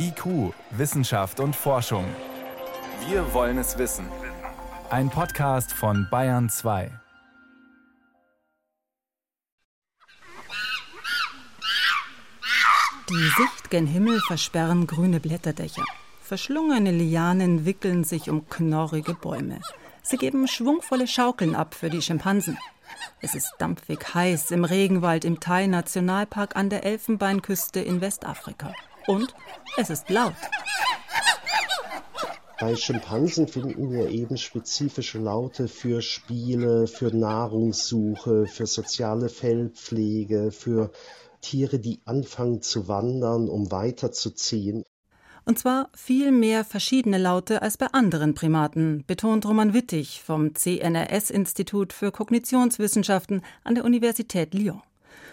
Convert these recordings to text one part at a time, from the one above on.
IQ, Wissenschaft und Forschung. Wir wollen es wissen. Ein Podcast von Bayern 2. Die Sicht gen Himmel versperren grüne Blätterdächer. Verschlungene Lianen wickeln sich um knorrige Bäume. Sie geben schwungvolle Schaukeln ab für die Schimpansen. Es ist dampfig heiß im Regenwald im Thai-Nationalpark an der Elfenbeinküste in Westafrika. Und es ist laut. Bei Schimpansen finden wir eben spezifische Laute für Spiele, für Nahrungssuche, für soziale Fellpflege, für Tiere, die anfangen zu wandern, um weiterzuziehen. Und zwar viel mehr verschiedene Laute als bei anderen Primaten, betont Roman Wittig vom CNRS-Institut für Kognitionswissenschaften an der Universität Lyon.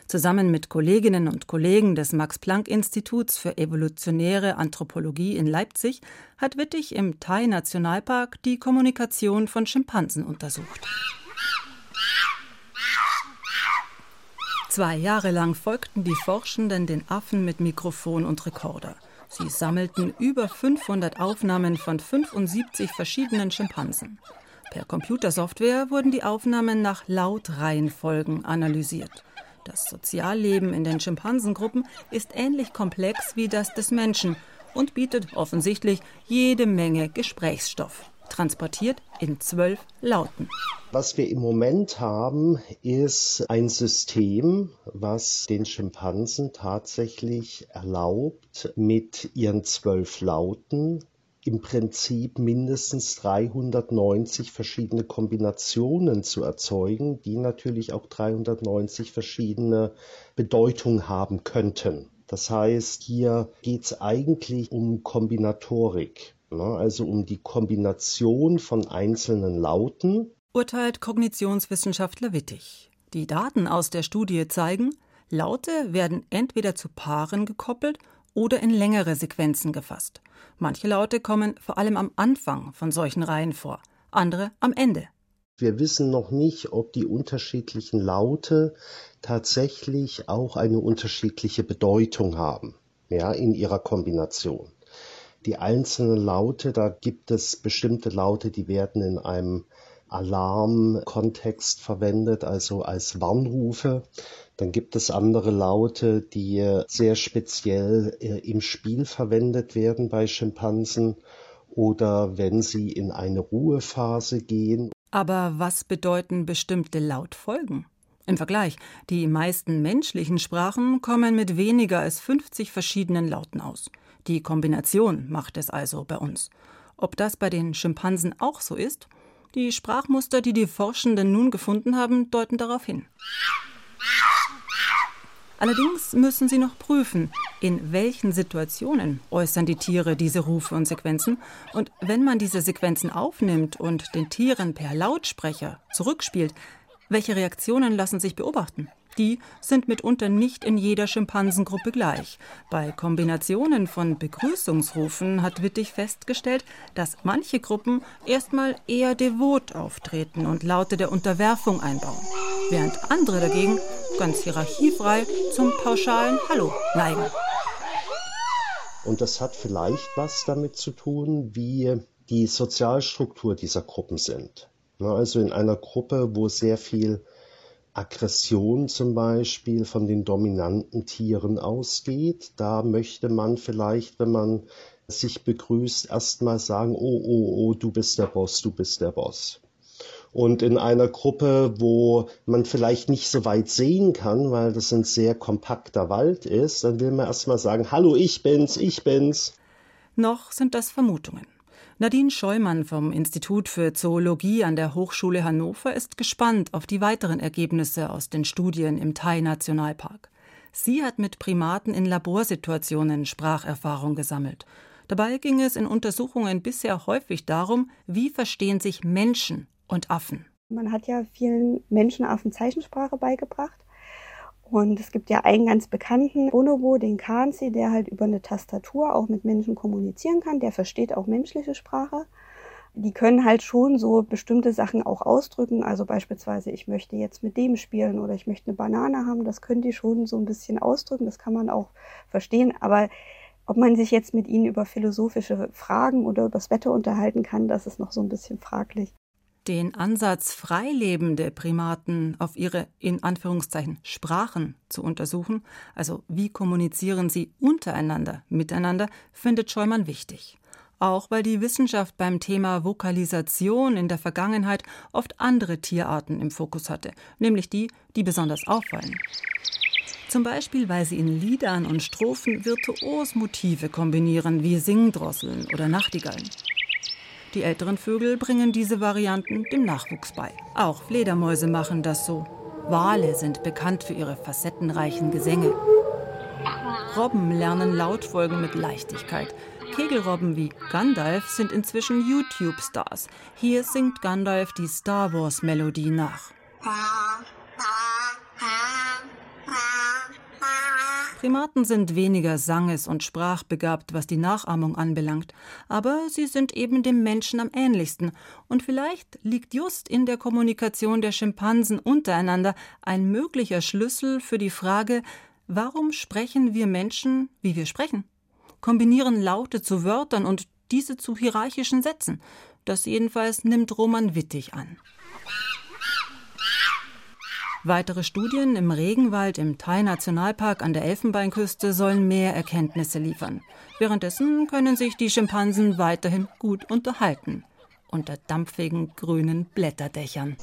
Zusammen mit Kolleginnen und Kollegen des Max-Planck-Instituts für evolutionäre Anthropologie in Leipzig hat Wittig im Thai-Nationalpark die Kommunikation von Schimpansen untersucht. Zwei Jahre lang folgten die Forschenden den Affen mit Mikrofon und Rekorder. Sie sammelten über 500 Aufnahmen von 75 verschiedenen Schimpansen. Per Computersoftware wurden die Aufnahmen nach Lautreihenfolgen analysiert. Das Sozialleben in den Schimpansengruppen ist ähnlich komplex wie das des Menschen und bietet offensichtlich jede Menge Gesprächsstoff, transportiert in zwölf Lauten. Was wir im Moment haben, ist ein System, was den Schimpansen tatsächlich erlaubt, mit ihren zwölf Lauten im Prinzip mindestens 390 verschiedene Kombinationen zu erzeugen, die natürlich auch 390 verschiedene Bedeutungen haben könnten. Das heißt, hier geht es eigentlich um Kombinatorik, ne? also um die Kombination von einzelnen Lauten. Urteilt Kognitionswissenschaftler Wittig. Die Daten aus der Studie zeigen, Laute werden entweder zu Paaren gekoppelt oder in längere Sequenzen gefasst. Manche Laute kommen vor allem am Anfang von solchen Reihen vor, andere am Ende. Wir wissen noch nicht, ob die unterschiedlichen Laute tatsächlich auch eine unterschiedliche Bedeutung haben, ja, in ihrer Kombination. Die einzelnen Laute, da gibt es bestimmte Laute, die werden in einem Alarmkontext verwendet, also als Warnrufe. Dann gibt es andere Laute, die sehr speziell äh, im Spiel verwendet werden bei Schimpansen oder wenn sie in eine Ruhephase gehen. Aber was bedeuten bestimmte Lautfolgen? Im Vergleich, die meisten menschlichen Sprachen kommen mit weniger als 50 verschiedenen Lauten aus. Die Kombination macht es also bei uns. Ob das bei den Schimpansen auch so ist? Die Sprachmuster, die die Forschenden nun gefunden haben, deuten darauf hin. Allerdings müssen sie noch prüfen, in welchen Situationen äußern die Tiere diese Rufe und Sequenzen. Und wenn man diese Sequenzen aufnimmt und den Tieren per Lautsprecher zurückspielt, welche Reaktionen lassen sich beobachten? Die sind mitunter nicht in jeder Schimpansengruppe gleich. Bei Kombinationen von Begrüßungsrufen hat Wittig festgestellt, dass manche Gruppen erstmal eher devot auftreten und Laute der Unterwerfung einbauen, während andere dagegen ganz hierarchiefrei zum pauschalen Hallo neigen. Und das hat vielleicht was damit zu tun, wie die Sozialstruktur dieser Gruppen sind. Also in einer Gruppe, wo sehr viel Aggression zum Beispiel von den dominanten Tieren ausgeht. Da möchte man vielleicht, wenn man sich begrüßt, erstmal sagen, oh, oh, oh, du bist der Boss, du bist der Boss. Und in einer Gruppe, wo man vielleicht nicht so weit sehen kann, weil das ein sehr kompakter Wald ist, dann will man erstmal sagen, hallo, ich bin's, ich bin's. Noch sind das Vermutungen. Nadine Scheumann vom Institut für Zoologie an der Hochschule Hannover ist gespannt auf die weiteren Ergebnisse aus den Studien im Thai-Nationalpark. Sie hat mit Primaten in Laborsituationen Spracherfahrung gesammelt. Dabei ging es in Untersuchungen bisher häufig darum, wie verstehen sich Menschen und Affen. Man hat ja vielen Menschenaffen Zeichensprache beigebracht. Und es gibt ja einen ganz bekannten Bonobo, den Kanzi, der halt über eine Tastatur auch mit Menschen kommunizieren kann. Der versteht auch menschliche Sprache. Die können halt schon so bestimmte Sachen auch ausdrücken. Also beispielsweise, ich möchte jetzt mit dem spielen oder ich möchte eine Banane haben. Das können die schon so ein bisschen ausdrücken. Das kann man auch verstehen. Aber Ob man sich jetzt mit ihnen über philosophische Fragen oder über das Wetter unterhalten kann, das ist noch so ein bisschen fraglich. Den Ansatz, freilebende Primaten auf ihre in Anführungszeichen Sprachen zu untersuchen, also wie kommunizieren sie untereinander, miteinander, findet Scheumann wichtig. Auch weil die Wissenschaft beim Thema Vokalisation in der Vergangenheit oft andere Tierarten im Fokus hatte, nämlich die, die besonders auffallen. Zum Beispiel, weil sie in Liedern und Strophen virtuos Motive kombinieren, wie Singdrosseln oder Nachtigallen. Die älteren Vögel bringen diese Varianten dem Nachwuchs bei. Auch Fledermäuse machen das so. Wale sind bekannt für ihre facettenreichen Gesänge. Robben lernen Lautfolgen mit Leichtigkeit. Kegelrobben wie Gandalf sind inzwischen YouTube-Stars. Hier singt Gandalf die Star Wars-Melodie nach. Primaten sind weniger sanges- und sprachbegabt, was die Nachahmung anbelangt, aber sie sind eben dem Menschen am ähnlichsten, und vielleicht liegt just in der Kommunikation der Schimpansen untereinander ein möglicher Schlüssel für die Frage, warum sprechen wir Menschen, wie wir sprechen? Kombinieren Laute zu Wörtern und diese zu hierarchischen Sätzen. Das jedenfalls nimmt Roman Wittig an. Weitere Studien im Regenwald im Thai-Nationalpark an der Elfenbeinküste sollen mehr Erkenntnisse liefern. Währenddessen können sich die Schimpansen weiterhin gut unterhalten unter dampfigen grünen Blätterdächern.